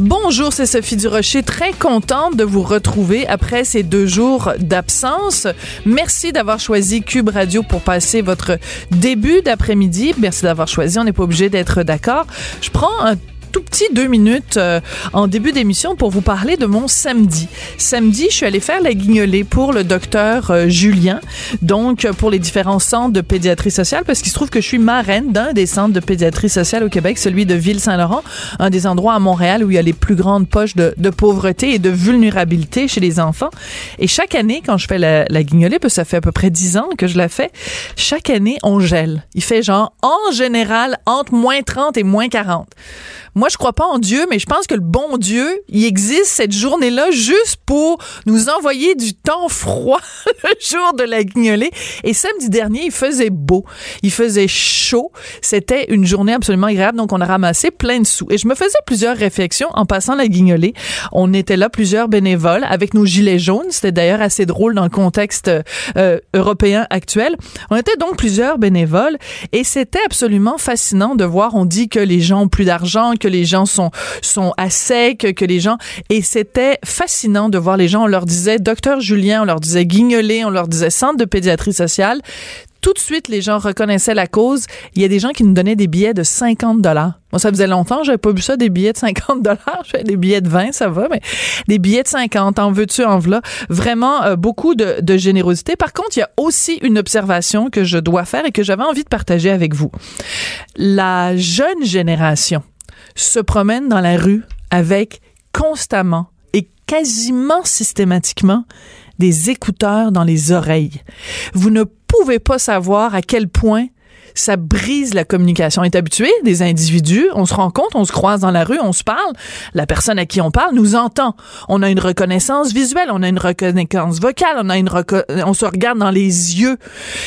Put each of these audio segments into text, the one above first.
Bonjour, c'est Sophie Durocher, très contente de vous retrouver après ces deux jours d'absence. Merci d'avoir choisi Cube Radio pour passer votre début d'après-midi. Merci d'avoir choisi, on n'est pas obligé d'être d'accord. Je prends un tout petit deux minutes euh, en début d'émission pour vous parler de mon samedi. Samedi, je suis allée faire la guignolée pour le docteur euh, Julien, donc pour les différents centres de pédiatrie sociale, parce qu'il se trouve que je suis marraine d'un des centres de pédiatrie sociale au Québec, celui de Ville-Saint-Laurent, un des endroits à Montréal où il y a les plus grandes poches de, de pauvreté et de vulnérabilité chez les enfants. Et chaque année, quand je fais la, la guignolée, parce que ça fait à peu près dix ans que je la fais, chaque année, on gèle. Il fait genre, en général, entre moins 30 et moins 40. Moi, je crois pas en Dieu, mais je pense que le bon Dieu, il existe cette journée-là juste pour nous envoyer du temps froid le jour de la guignolée. Et samedi dernier, il faisait beau. Il faisait chaud. C'était une journée absolument agréable. Donc, on a ramassé plein de sous. Et je me faisais plusieurs réflexions en passant la guignolée. On était là, plusieurs bénévoles, avec nos gilets jaunes. C'était d'ailleurs assez drôle dans le contexte euh, européen actuel. On était donc plusieurs bénévoles et c'était absolument fascinant de voir. On dit que les gens ont plus d'argent, que les gens sont sont à sec, que les gens et c'était fascinant de voir les gens. On leur disait docteur Julien, on leur disait Guignolé, on leur disait centre de pédiatrie sociale. Tout de suite, les gens reconnaissaient la cause. Il y a des gens qui nous donnaient des billets de 50 dollars. Moi, ça faisait longtemps, j'avais pas vu ça, des billets de 50 dollars. J'avais des billets de 20, ça va, mais des billets de 50, en veux-tu, en voilà. Vraiment, euh, beaucoup de, de générosité. Par contre, il y a aussi une observation que je dois faire et que j'avais envie de partager avec vous. La jeune génération se promène dans la rue avec constamment et quasiment systématiquement des écouteurs dans les oreilles. Vous ne pouvez pas savoir à quel point ça brise la communication. On est habitué, des individus, on se rencontre, on se croise dans la rue, on se parle. La personne à qui on parle nous entend. On a une reconnaissance visuelle, on a une reconnaissance vocale, on a une on se regarde dans les yeux.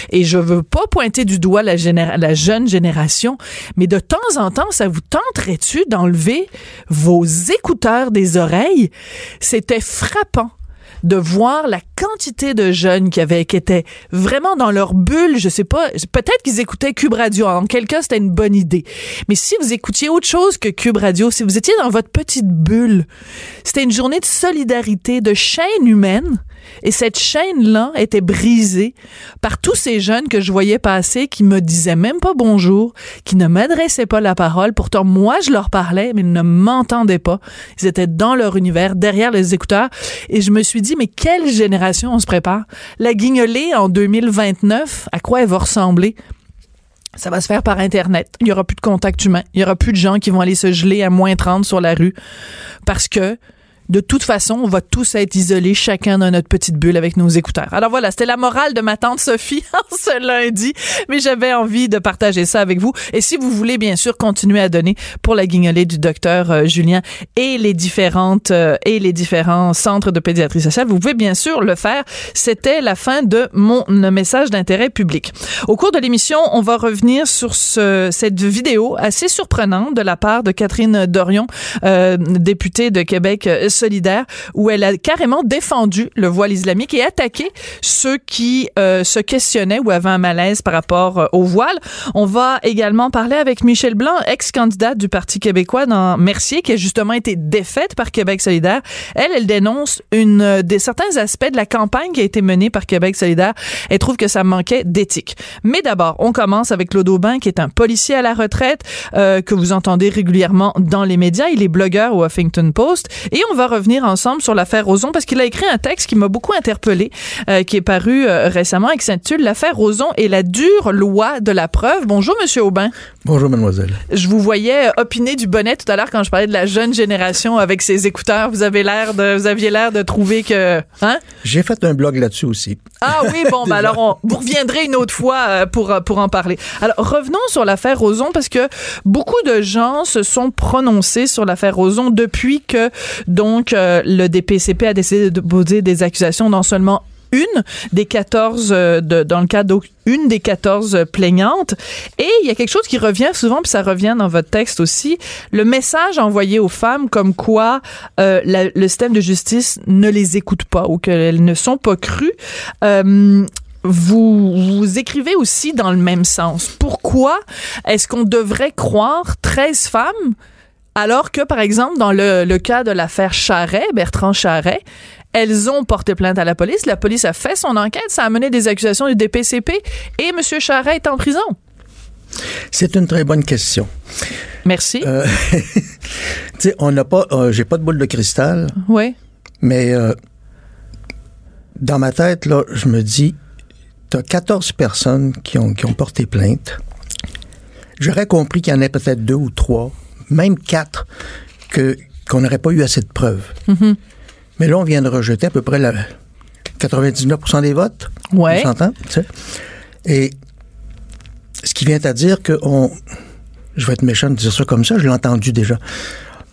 Et je veux pas pointer du doigt la, la jeune génération, mais de temps en temps, ça vous tenterait-tu d'enlever vos écouteurs des oreilles? C'était frappant de voir la quantité de jeunes qui avaient qui étaient vraiment dans leur bulle, je sais pas, peut-être qu'ils écoutaient Cube Radio. En quel cas, c'était une bonne idée. Mais si vous écoutiez autre chose que Cube Radio, si vous étiez dans votre petite bulle, c'était une journée de solidarité, de chaîne humaine. Et cette chaîne-là était brisée par tous ces jeunes que je voyais passer qui me disaient même pas bonjour, qui ne m'adressaient pas la parole. Pourtant, moi, je leur parlais, mais ils ne m'entendaient pas. Ils étaient dans leur univers, derrière les écouteurs. Et je me suis dit, mais quelle génération on se prépare? La guignolée en 2029, à quoi elle va ressembler? Ça va se faire par Internet. Il y aura plus de contact humain. Il y aura plus de gens qui vont aller se geler à moins 30 sur la rue parce que de toute façon, on va tous être isolés, chacun dans notre petite bulle avec nos écouteurs. Alors voilà, c'était la morale de ma tante Sophie en ce lundi, mais j'avais envie de partager ça avec vous. Et si vous voulez, bien sûr, continuer à donner pour la guignolée du docteur euh, Julien et les différentes euh, et les différents centres de pédiatrie sociale, vous pouvez bien sûr le faire. C'était la fin de mon message d'intérêt public. Au cours de l'émission, on va revenir sur ce, cette vidéo assez surprenante de la part de Catherine Dorion, euh, députée de Québec solidaire où elle a carrément défendu le voile islamique et attaqué ceux qui euh, se questionnaient ou avaient un malaise par rapport euh, au voile. On va également parler avec Michel Blanc, ex-candidate du Parti québécois dans Mercier, qui a justement été défaite par Québec solidaire. Elle, elle dénonce une euh, des certains aspects de la campagne qui a été menée par Québec solidaire. Elle trouve que ça manquait d'éthique. Mais d'abord, on commence avec Claude Aubin, qui est un policier à la retraite euh, que vous entendez régulièrement dans les médias. Il est blogueur au Huffington Post et on va revenir ensemble sur l'affaire Roson parce qu'il a écrit un texte qui m'a beaucoup interpellé, euh, qui est paru euh, récemment et qui s'intitule L'affaire Roson et la dure loi de la preuve. Bonjour, Monsieur Aubin. Bonjour, mademoiselle. Je vous voyais opiner du bonnet tout à l'heure quand je parlais de la jeune génération avec ses écouteurs. Vous avez l'air de, vous aviez l'air de trouver que, hein? J'ai fait un blog là-dessus aussi. Ah oui, bon, ben alors on, vous reviendrez une autre fois euh, pour pour en parler. Alors revenons sur l'affaire Roson parce que beaucoup de gens se sont prononcés sur l'affaire Roson depuis que donc euh, le DPCP a décidé de poser des accusations non seulement une des 14, euh, dans le cas d'une des 14 plaignantes. Et il y a quelque chose qui revient souvent, puis ça revient dans votre texte aussi, le message envoyé aux femmes comme quoi euh, le système de justice ne les écoute pas ou qu'elles ne sont pas crues. Vous écrivez aussi dans le même sens. Pourquoi est-ce qu'on devrait croire 13 femmes alors que, par exemple, dans le, le cas de l'affaire Charret, Bertrand Charret, elles ont porté plainte à la police. La police a fait son enquête. Ça a mené des accusations du DPCP. Et M. Charret est en prison. C'est une très bonne question. Merci. Euh, tu sais, on n'a pas, euh, j'ai pas de boule de cristal, oui. mais euh, dans ma tête, là, je me dis, tu as 14 personnes qui ont, qui ont porté plainte. J'aurais compris qu'il y en ait peut-être deux ou trois, même quatre, que, qu'on n'aurait pas eu assez de preuves. Mais là, on vient de rejeter à peu près la 99% des votes. Ouais. On s'entend? tu sais. Et ce qui vient à dire que on, je vais être méchant de dire ça comme ça, je l'ai entendu déjà.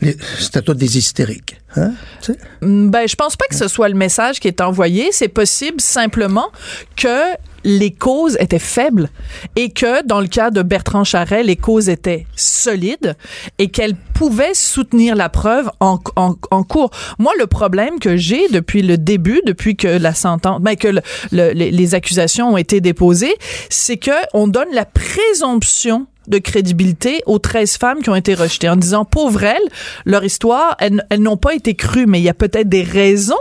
Les- C'était tous des hystériques. Hein? Tu sais? Ben, je pense pas que ce soit le message qui est envoyé. C'est possible simplement que les causes étaient faibles et que dans le cas de Bertrand Charret, les causes étaient solides et qu'elles pouvaient soutenir la preuve en, en, en cours. Moi, le problème que j'ai depuis le début, depuis que la sentence, ben, que le- le- les, les accusations ont été déposées, c'est que on donne la présomption de crédibilité aux 13 femmes qui ont été rejetées en disant pauvres elles, leur histoire, elles, elles n'ont pas été crues, mais il y a peut-être des raisons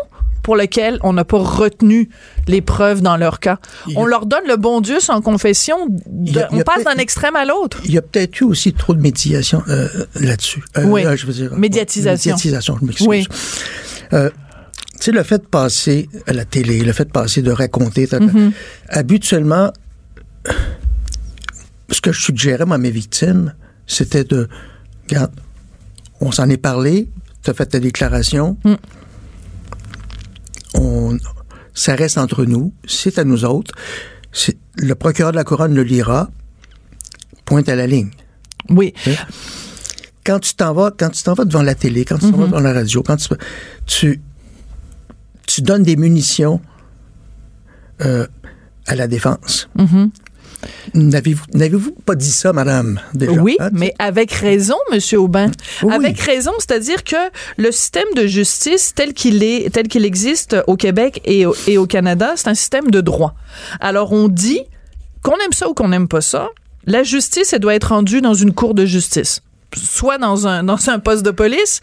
pour lesquelles on n'a pas retenu les preuves dans leur cas. Il y a- On leur donne le bon Dieu sans confession. de- a- on passe d'un extrême à l'autre. Il y a peut-être eu aussi trop de médiation euh, là-dessus. Euh, Oui. je veux dire, Médiatisation. Médiatisation, je m'excuse. Oui. Euh, tu sais, le fait de passer à la télé, le fait de passer, de raconter, ta- Mm-hmm. habituellement, ce que je suggérais, moi, à mes victimes, c'était de, regarde, on s'en est parlé, tu as fait ta déclaration, Mm. On, ça reste entre nous, c'est à nous autres, le procureur de la couronne le lira, pointe à la ligne. Oui. quand tu t'en vas, quand tu t'en vas devant la télé, quand tu t'en vas devant la radio, quand tu, tu, tu donnes des munitions euh, à la défense. N'avez-vous, n'avez-vous pas dit ça, madame? Déjà, Oui, hein? mais avec raison, Monsieur Aubin. Oui. Avec raison, c'est-à-dire que le système de justice tel qu'il est, tel qu'il existe au Québec et au, et au Canada, c'est un système de droit. Alors on dit qu'on aime ça ou qu'on n'aime pas ça, la justice elle doit être rendue dans une cour de justice, soit dans un dans un poste de police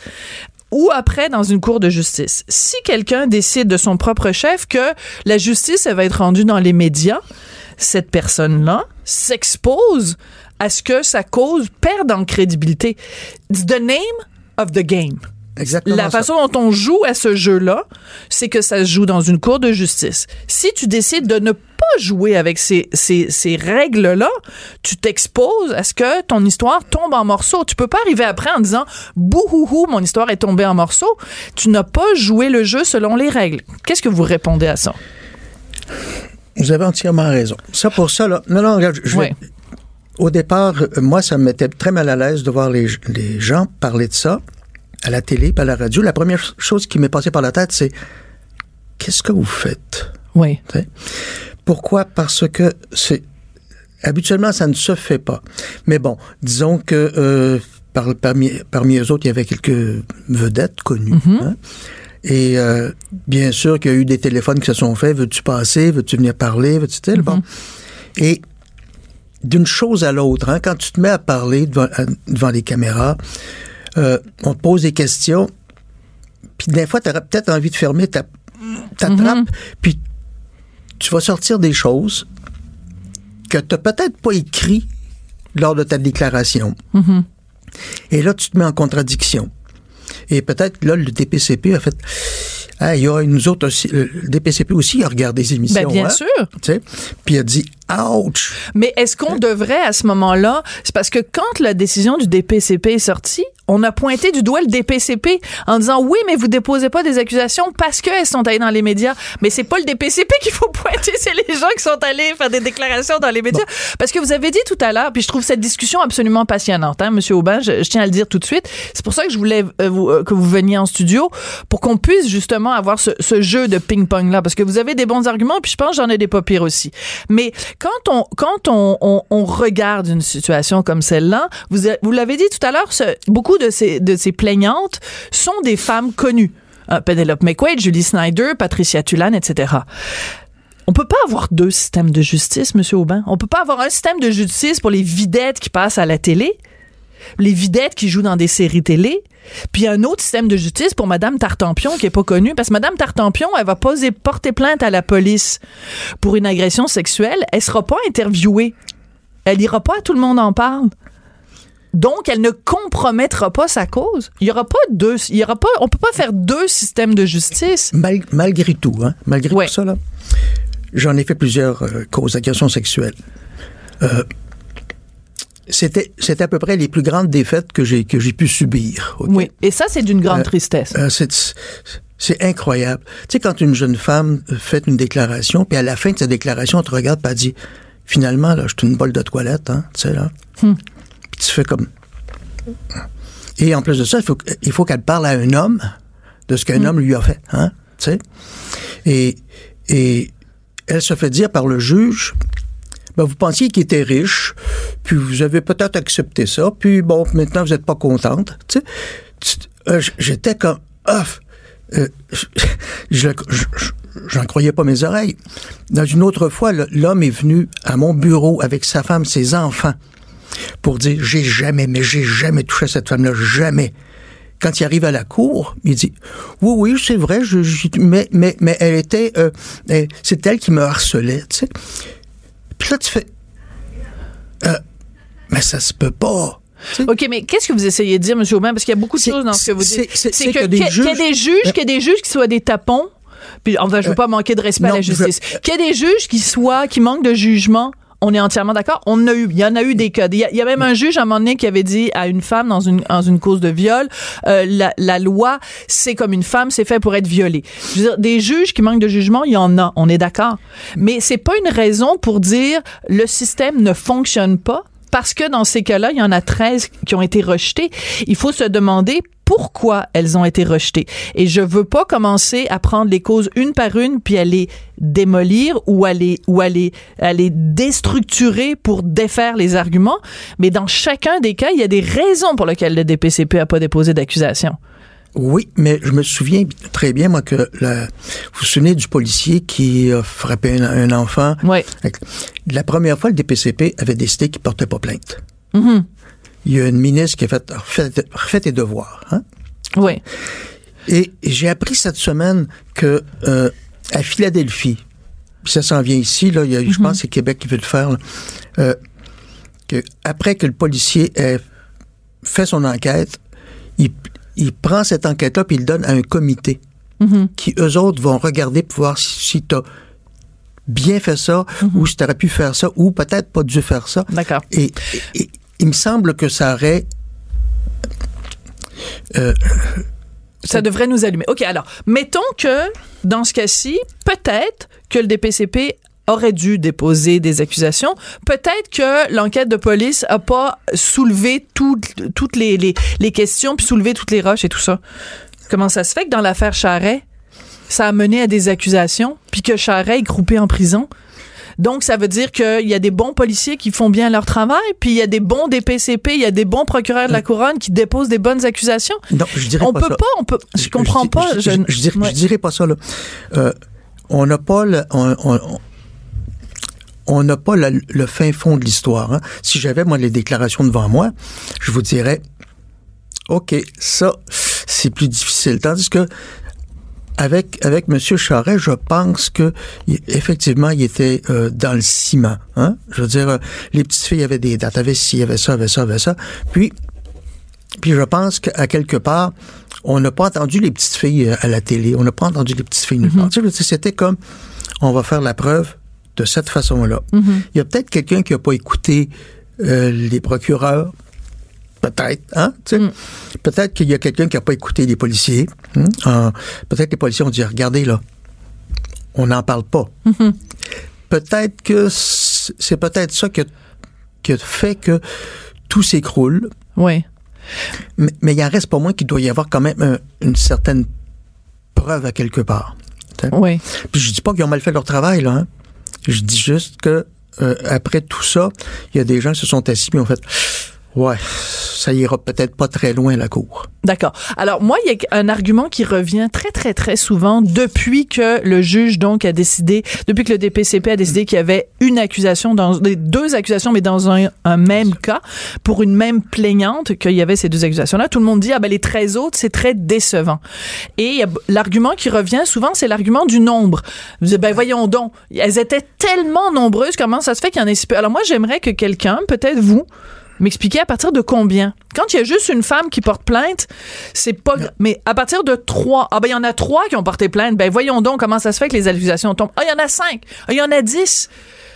ou après dans une cour de justice. Si quelqu'un décide de son propre chef que la justice elle va être rendue dans les médias, cette personne-là s'expose à ce que sa cause perde en crédibilité. It's the name of the game. Exactement La ça. façon dont on joue à ce jeu-là, c'est que ça se joue dans une cour de justice. Si tu décides de ne pas jouer avec ces, ces, ces règles-là, tu t'exposes à ce que ton histoire tombe en morceaux. Tu peux pas arriver après en disant bouhouhou, mon histoire est tombée en morceaux. Tu n'as pas joué le jeu selon les règles. Qu'est-ce que vous répondez à ça? Vous avez entièrement raison. Ça, pour ça, là. Non, non, regarde, je, vais-. Au départ, euh, moi, ça me mettait très mal à l'aise de voir les, les gens parler de ça à la télé, à la radio. La première ch- chose qui m'est passée par la tête, c'est qu'est-ce que vous faites? Oui. Pourquoi? Parce que c'est habituellement ça ne se fait pas. Mais bon, disons que euh, par- parmi, parmi eux autres, il y avait quelques vedettes connues. hein. Et euh, bien sûr qu'il y a eu des téléphones qui se sont faits. Veux-tu passer? Veux-tu venir parler? Veux-tu tel? Bon. Et d'une chose à l'autre, hein, quand tu te mets à parler devant, à- devant les caméras, euh, on te pose des questions, puis des fois, tu aurais peut-être envie de fermer ta, ta trappe, puis tu vas sortir des choses que tu n'as peut-être pas écrit lors de ta déclaration. Et là, tu te mets en contradiction. Et peut-être là, le DPCP a fait. Ah, il y a nous autres aussi. Le DPCP aussi a regardé des émissions. Ben, bien hein, sûr. tu sais, Puis il a dit Ouch! Mais est-ce qu'on devrait à ce moment-là, c'est parce que quand la décision du DPCP est sortie, on a pointé du doigt le DPCP en disant oui, mais vous déposez pas des accusations parce qu'elles sont allées dans les médias. Mais c'est pas le DPCP qu'il faut pointer, c'est les gens qui sont allés faire des déclarations dans les médias. Parce que vous avez dit tout à l'heure, puis je trouve cette discussion absolument passionnante, hein, Monsieur Aubin, je, tiens à le dire tout de suite. C'est pour ça que je voulais euh, vous, euh, que vous veniez en studio pour qu'on puisse justement avoir ce, ce jeu de ping-pong là, parce que vous avez des bons arguments, puis je pense j'en ai des pas pires aussi. Mais quand on quand on, on, on regarde une situation comme celle-là, vous, vous l'avez dit tout à l'heure, beaucoup de ces, de ces plaignantes sont des femmes connues. Euh, Penelope McQuaid, Julie Snyder, Patricia Tulane, etc. On peut pas avoir deux systèmes de justice, Monsieur Aubin. On peut pas avoir un système de justice pour les videttes qui passent à la télé, les videttes qui jouent dans des séries télé, puis un autre système de justice pour Madame Tartampion qui est pas connue parce que Madame Tartampion, elle va poser porter plainte à la police pour une agression sexuelle, elle sera pas interviewée. Elle ira pas tout le monde en parle. Donc, elle ne compromettra pas sa cause. Il y aura pas deux, il y aura pas, on peut pas faire deux systèmes de justice. malgré tout, hein, malgré tout ça, là, j'en ai fait plusieurs euh, causes d'agression sexuelle. Euh, c'était, c'était à peu près les plus grandes défaites que j'ai, que j'ai pu subir. Oui. Et ça, c'est d'une grande euh, tristesse. c'est, c'est incroyable. Tu sais, quand une jeune femme fait une déclaration, puis à la fin de sa déclaration, on te regarde et dit, finalement, là, je suis une bolle de toilette, hein, tu sais, là. Hmm tu fais comme. Et en plus de ça, il faut, il faut qu'elle parle à un homme de ce qu'un mm. homme lui a fait. Hein? Tu sais? Et, et elle se fait dire par le juge ben, vous pensiez qu'il était riche, puis vous avez peut-être accepté ça, puis bon, maintenant vous n'êtes pas contente. Tu sais? Euh, j'étais comme. Ah, euh, je, j'en croyais pas mes oreilles. Dans une autre fois, l'homme est venu à mon bureau avec sa femme, ses enfants pour dire j'ai jamais, mais j'ai jamais touché cette femme-là, jamais. Quand il arrive à la cour, il dit oui, oui, c'est vrai, je, mais, mais, mais elle était, euh, c'est elle qui me harcelait, tu sais. Puis là, tu fais, euh, mais ça se peut pas. OK, mais qu'est-ce que vous essayez de dire, M. Aubin? Parce qu'il y a beaucoup de choses dans ce que vous dites. C'est qu'il y, a des juges, qu'il y a des juges qui soient des tapons. Puis, enfin, je veux euh, pas manquer de respect à la justice. Qu'il y a des juges qui soient, qui manquent de jugement on est entièrement d'accord. On a eu, il y en a eu des cas. Il y, a, même un juge à un moment donné qui avait dit à une femme dans une dans une cause de viol, euh, la, la, loi, c'est comme une femme, c'est fait pour être violée. Je veux dire, des juges qui manquent de jugement, il y en a. On est d'accord. Mais c'est pas une raison pour dire le système ne fonctionne pas parce que dans ces cas-là, il y en a 13 qui ont été rejetés. Il faut se demander pourquoi elles ont été rejetées. Et je veux pas commencer à prendre les causes une par une puis à les démolir ou à les, ou à les, à les déstructurer pour défaire les arguments. Mais dans chacun des cas, il y a des raisons pour lesquelles le DPCP a pas déposé d'accusation. Oui, mais je me souviens très bien, moi, que la, vous vous souvenez du policier qui a frappé un, enfant? Oui. La première fois, le DPCP avait décidé qu'il portait pas plainte. Mm-hmm il y a une ministre qui a fait refait, tes devoirs. Hein? Oui. Et, j'ai appris cette semaine que euh, à Philadelphie, puis ça s'en vient ici, là, il y a, je mhm. pense que c'est Québec qui veut le faire, euh, que après que le policier ait fait son enquête, il, il prend cette enquête-là puis il le donne à un comité mhm. qui, eux autres, vont regarder pour voir si, si tu as bien fait ça mhm. ou si tu aurais pu faire ça ou peut-être pas dû faire ça. D'accord. et, il me semble que ça aurait... Euh, ça devrait nous allumer. OK, alors, mettons que, dans ce cas-ci, peut-être que le DPCP aurait dû déposer des accusations. Peut-être que l'enquête de police a pas soulevé toutes les, les, questions, puis soulevé toutes les roches et tout ça. Comment ça se fait que dans l'affaire Charret, ça a mené à des accusations, puis que Charret est groupé en prison? Donc, ça veut dire qu'il y a des bons policiers qui font bien leur travail, puis il y a des bons DPCP, il y a des bons procureurs de la couronne qui déposent des bonnes accusations. Non, je dirais on pas peut pas, on peut. Je, comprends pas. Je, je, dirais, pas ça là. Euh, on n'a pas le, on, n'a pas le, fin fond de l'histoire. Hein. Si j'avais moi les déclarations devant moi, je vous dirais, ok, ça c'est plus difficile. Tandis que avec avec Monsieur Charret, je pense que effectivement, il était euh, dans le ciment. Hein? Je veux dire, euh, les petites filles avaient des dates, avaient ci, avaient ça, avaient ça, avaient ça. Puis, puis je pense qu'à quelque part, on n'a pas entendu les petites filles euh, à la télé. On n'a pas entendu les petites filles nulle part. Mm-hmm. C'était comme, on va faire la preuve de cette façon-là. Mhm. Il y a peut-être quelqu'un qui n'a pas écouté euh, les procureurs. Peut-être, hein? tu sais. Mm. Peut-être qu'il y a quelqu'un qui n'a pas écouté les policiers. hein. Euh, peut-être que les policiers ont dit regardez là, on n'en parle pas. Mhm. Peut-être que c'est peut-être ça qui a, qui a fait que tout s'écroule. Oui. Mais, mais il en reste pas moins qu'il doit y avoir quand même un- une certaine preuve à quelque part. Oui. Puis je dis pas qu'ils ont mal fait leur travail, là. hein. Je dis juste que euh, après tout ça, il y a des gens qui se sont assis et ont fait Ouais, ça ira peut-être pas très loin la cour. D'accord. Alors moi, il y a un argument qui revient très très très souvent depuis que le juge donc a décidé, depuis que le DPCP a décidé qu'il y avait une accusation dans deux accusations, mais dans un, même cas pour une même plaignante qu'il y avait ces deux accusations-là. Tout le monde dit ah ben les 13 autres c'est très décevant. Et l'argument qui revient souvent, c'est l'argument du nombre. Vous dites, ben voyons donc, elles étaient tellement nombreuses, comment ça se fait qu'il y en ait si peu? Alors moi, j'aimerais que quelqu'un, peut-être vous, m'expliquer à partir de combien? Quand il y a juste une femme qui porte plainte, c'est pas. Mais à partir de trois, ah ben il y en a trois qui ont porté plainte. Ben voyons donc comment ça se fait que les accusations tombent. Ah il y en a cinq. Ah il y en a dix.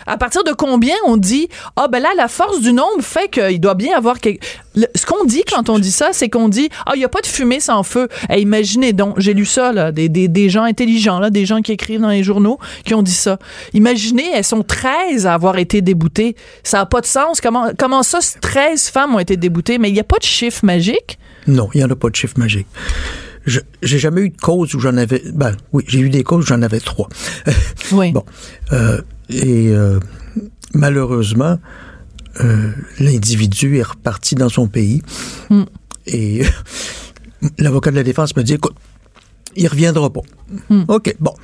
À partir de combien on dit ah ben là la force du nombre fait qu'il doit bien avoir quelque... Le- ce qu'on dit quand on dit ça c'est qu'on dit ah il y a pas de fumée sans feu. Eh, imaginez donc j'ai lu ça là des, des, des gens intelligents là des gens qui écrivent dans les journaux qui ont dit ça. Imaginez elles sont 13 à avoir été déboutées. Ça a pas de sens comment comment ça 13 femmes ont été déboutées? Mais il y a pas de chiffre magique? Non, il n'y en a pas de chiffre magique. Je j'ai jamais eu de cause où j'en avais. Ben oui, j'ai eu des causes où j'en avais trois. Oui. Bon. Euh, et euh, malheureusement, euh, l'individu est reparti dans son pays. Mm. Et l'avocat de la défense me dit, écoute, il reviendra pas. Mm. OK, bon.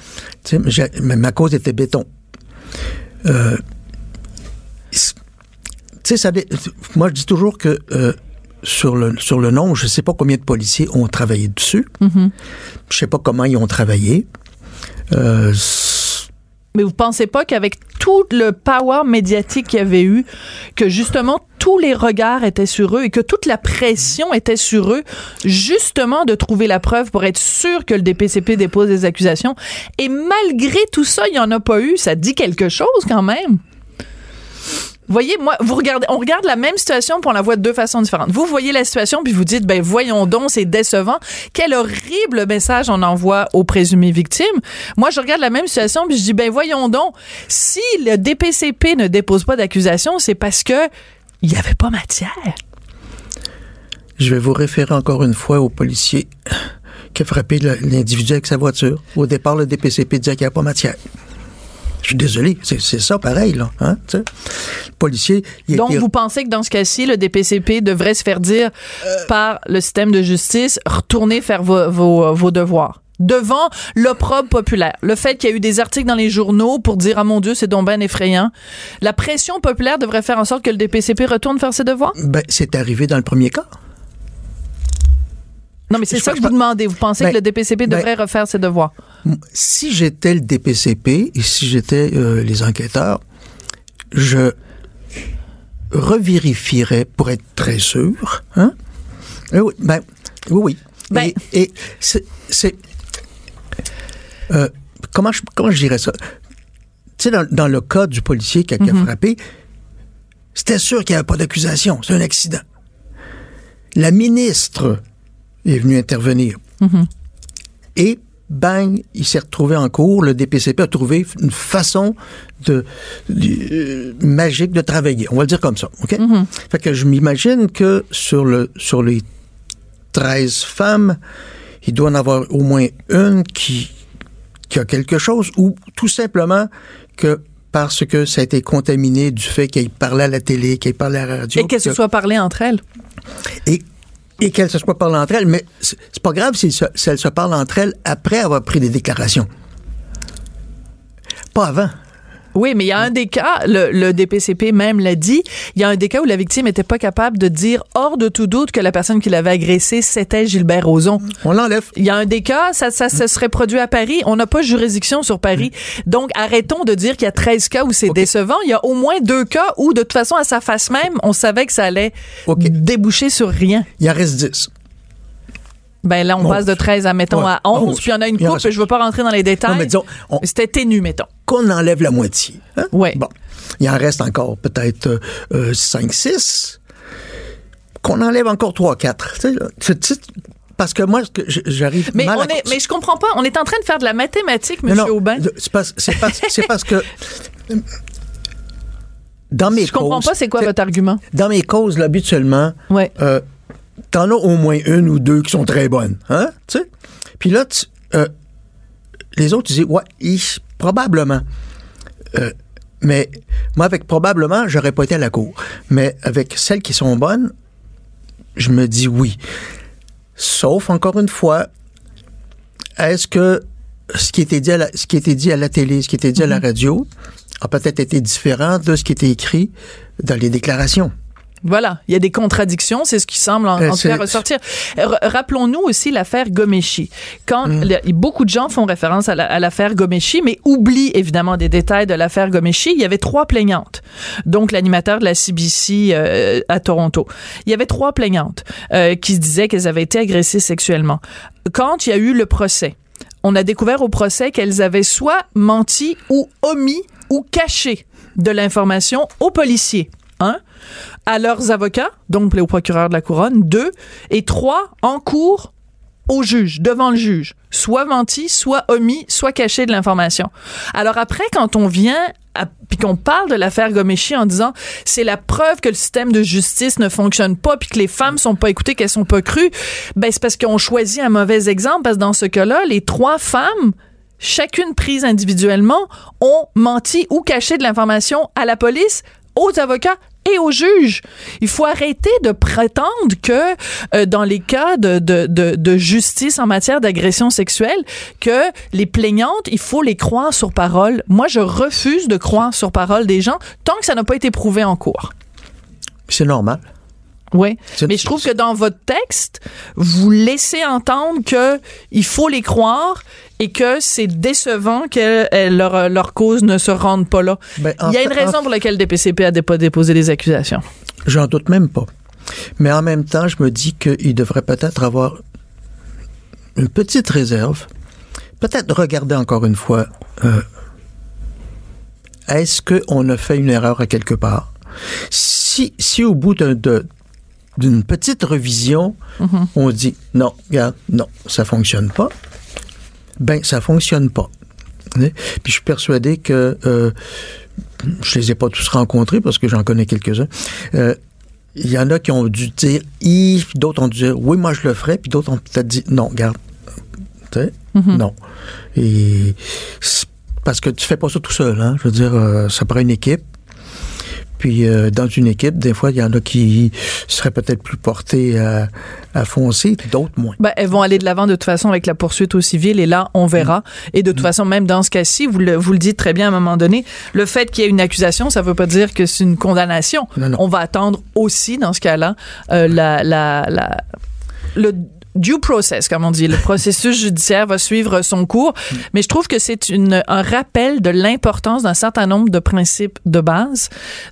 Mais ma cause était béton. Euh, ça, moi, je dis toujours que euh, sur, le, sur le nombre, je sais pas combien de policiers ont travaillé dessus. Mhm. Je sais pas comment ils ont travaillé. Euh, Mais vous pensez pas qu'avec tout le power médiatique qu'il y avait eu, que justement tous les regards étaient sur eux et que toute la pression était sur eux, justement de trouver la preuve pour être sûr que le DPCP dépose des accusations? Et malgré tout ça, il y en a pas eu. Ça dit quelque chose quand même. Voyez, moi, vous regardez, on regarde la même situation puis on la voit de deux façons différentes. Vous voyez la situation puis vous dites, ben voyons donc, c'est décevant. Quel horrible message on envoie aux présumées victimes. Moi, je regarde la même situation puis je dis, ben voyons donc, si le DPCP ne dépose pas d'accusation, c'est parce que il y avait pas matière. Je vais vous référer encore une fois au policier qui a frappé l'individu avec sa voiture. Au départ, le DPCP disait qu'il n'y a pas matière. Je suis désolé, c'est ça pareil, là. Hein, le policier, il Donc, était- vous pensez que dans ce cas-ci, le DPCP devrait se faire dire par le système de justice, retournez faire vos, vos, vos devoirs devant l'opprobre populaire. Le fait qu'il y a eu des articles dans les journaux pour dire ah mon Dieu c'est donc ben effrayant. La pression populaire devrait faire en sorte que le DPCP retourne faire ses devoirs? Ben, c'est arrivé dans le premier cas. Non mais c'est Je ça que pense vous demandez. Vous pensez Ben, que le DPCP ben- devrait refaire ses devoirs? Si j'étais le DPCP et si j'étais euh, les enquêteurs, je revérifierais pour être très sûr. Hein? Eh oui, ben, oui, oui. Et, et c'est. euh, comment, je, comment je dirais ça? Tu sais, dans, dans le cas du policier qui a, qui a frappé, c'était sûr qu'il n'y avait pas d'accusation. C'est un accident. La ministre est venue intervenir. Et bang, il s'est retrouvé en cours. Le DPCP a trouvé une façon de, de- euh, magique de travailler. On va le dire comme ça, ok? Fait que je m'imagine que sur le sur les 13 femmes, il doit en avoir au moins une qui qui a quelque chose ou tout simplement que parce que ça a été contaminé du fait qu'elle parlait à la télé, qu'elle parlait à la radio. et qu'elles se soient parlé entre elles. et, et qu'elles se soient entre elles, mais c'est pas grave si, si elles se parlent entre elles après avoir pris des déclarations. Pas avant. Oui, mais il y a un des cas, le, le DPCP même l'a dit, il y a un des cas où la victime n'était pas capable de dire hors de tout doute que la personne qui l'avait agressé, c'était Gilbert Rozon. On l'enlève. Il y a un des cas, ça, ça se serait produit à Paris. On n'a pas juridiction sur Paris. Donc, arrêtons de dire qu'il y a 13 cas où c'est décevant. Il y a au moins deux cas où, de toute façon, à sa face même, on savait que ça allait déboucher sur rien. Il en reste 10. Ben là, on passe de 13 à, mettons, Ouais. à 11. Onze. Puis il y en a une coupe, je veux pas rentrer dans les détails. Non, mais disons, on- C'était ténu, mettons. Qu'on enlève la moitié. Hein? Ouais. Bon, il en reste encore peut-être euh, 5, 6. Qu'on enlève encore 3, 4. Tu sais, là, c'est- c'est- parce que moi, j'arrive Mais, mal on à- est, mais je comprends pas. On est en train de faire de la mathématique, non, Aubin. C'est parce, que dans mes Je comprends causes, pas c'est quoi votre argument. Dans mes causes, là, habituellement, Ouais. euh, t'en as au moins une ou deux qui sont très bonnes, hein, tu sais. Puis là, tu- euh, les autres, ils disent, ouais, ich, probablement. Euh, mais moi, avec probablement, j'aurais pas été à la cour. Mais avec celles qui sont bonnes, je me dis oui. Sauf, encore une fois, est-ce que ce qui était dit à la, ce qui était dit à la télé, ce qui était dit à la radio, a peut-être été différent de ce qui était écrit dans les déclarations? Voilà, il y a des contradictions, c'est ce qui semble en, Euh, en tout cas c'est- ressortir. Rappelons-nous aussi l'affaire Gomeshi. Quand Mm. le- beaucoup de gens font référence à la- à l'affaire Gomeshi, mais oublient évidemment des détails de l'affaire Gomeshi. Il y avait trois plaignantes, donc l'animateur de la CBC euh, à Toronto. Il y avait trois plaignantes euh, qui se disaient qu'elles avaient été agressées sexuellement. Quand il y a eu le procès, on a découvert au procès qu'elles avaient soit menti ou omis ou caché de l'information aux policiers. Un, à leurs avocats, donc au procureur de la couronne. Deux, et trois, en cours au juge, devant le juge. Soit menti, soit omis, soit caché de l'information. Alors après, quand on vient puis qu'on parle de l'affaire Gomeshi en disant c'est la preuve que le système de justice ne fonctionne pas puis que les femmes sont pas écoutées, qu'elles sont pas crues, ben c'est parce qu'on choisit un mauvais exemple parce que dans ce cas-là, les trois femmes chacune prise individuellement, ont menti ou caché de l'information à la police, aux avocats et aux juges. Il faut arrêter de prétendre que euh, dans les cas de, de, de, de justice en matière d'agression sexuelle, que les plaignantes, il faut les croire sur parole. Moi, je refuse de croire sur parole des gens tant que ça n'a pas été prouvé en cours. C'est normal. Oui, mais je trouve que dans votre texte, vous laissez entendre que il faut les croire et que c'est décevant que leur, leur cause ne se rende pas là. Ben, en Il y a une raison en- pour laquelle le DPCP a pas déposé des accusations. J'en doute même pas. Mais en même temps, je me dis qu'il devrait peut-être avoir une petite réserve. Peut-être regarder encore une fois, euh, est-ce qu'on a fait une erreur à quelque part? Si, si au bout d'un- de- d'une petite revision, on dit non, regarde, non, ça fonctionne pas, ben ça fonctionne pas. Puis je suis persuadé que euh, je les ai pas tous rencontrés parce que j'en connais quelques-uns. Euh, il y en a qui ont dû dire i, d'autres ont dû dire oui, moi je le ferais, puis d'autres ont peut-être dit non, regarde, sais, non. Et parce que tu fais pas ça tout seul, hein. Je veux dire, euh, ça prend une équipe. Puis euh, dans une équipe, des fois, il y en a qui seraient peut-être plus portés à, à foncer, d'autres moins. Ben, elles vont aller de l'avant de toute façon avec la poursuite au civil et là, on verra. Et de toute façon, même dans ce cas-ci, vous le, vous le dites très bien à un moment donné, le fait qu'il y ait une accusation, ça veut pas dire que c'est une condamnation. Non, non. On va attendre aussi, dans ce cas-là, euh, la, la, la, le due process, comme on dit. Le processus judiciaire va suivre son cours. Mais je trouve que c'est un rappel de l'importance d'un certain nombre de principes de base.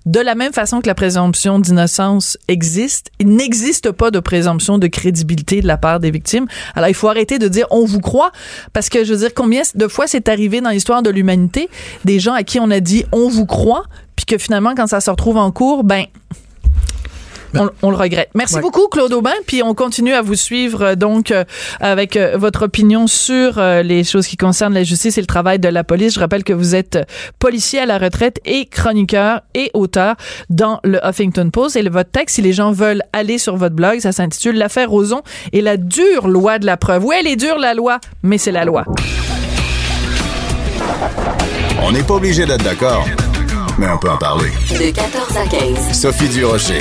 De la même façon que la présomption d'innocence existe, il n'existe pas de présomption de crédibilité de la part des victimes. Alors, il faut arrêter de dire on vous croit parce que je veux dire combien de fois c'est arrivé dans l'histoire de l'humanité des gens à qui on a dit on vous croit puis que finalement quand ça se retrouve en cours, ben on, on le regrette. Merci Ouais. beaucoup, Claude Aubin. Puis on continue à vous suivre euh, donc euh, avec euh, votre opinion sur euh, les choses qui concernent la justice et le travail de la police. Je rappelle que vous êtes policier à la retraite et chroniqueur et auteur dans le Huffington Post. Et le, votre texte, si les gens veulent aller sur votre blog, ça s'intitule L'affaire Roson et la dure loi de la preuve. Oui, elle est dure, la loi, mais c'est la loi. On n'est pas obligé d'être d'accord, mais on peut en parler. De 14 à 15. Sophie Durocher.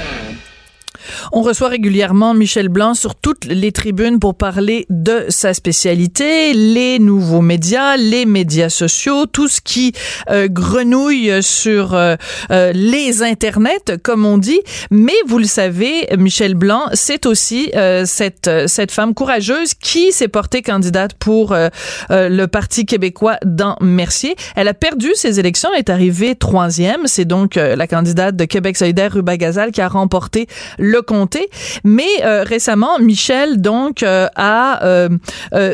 On reçoit régulièrement Michel Blanc sur toutes les tribunes pour parler de sa spécialité, les nouveaux médias, les médias sociaux, tout ce qui euh, grenouille sur euh, euh, les internets, comme on dit. Mais vous le savez, Michel Blanc, c'est aussi euh, cette cette femme courageuse qui s'est portée candidate pour euh, le Parti québécois dans Mercier. Elle a perdu ses élections, elle est arrivée troisième. C'est donc la candidate de Québec solidaire, Ruba Gazal, qui a remporté le éhonté. Mais récemment, Michel donc a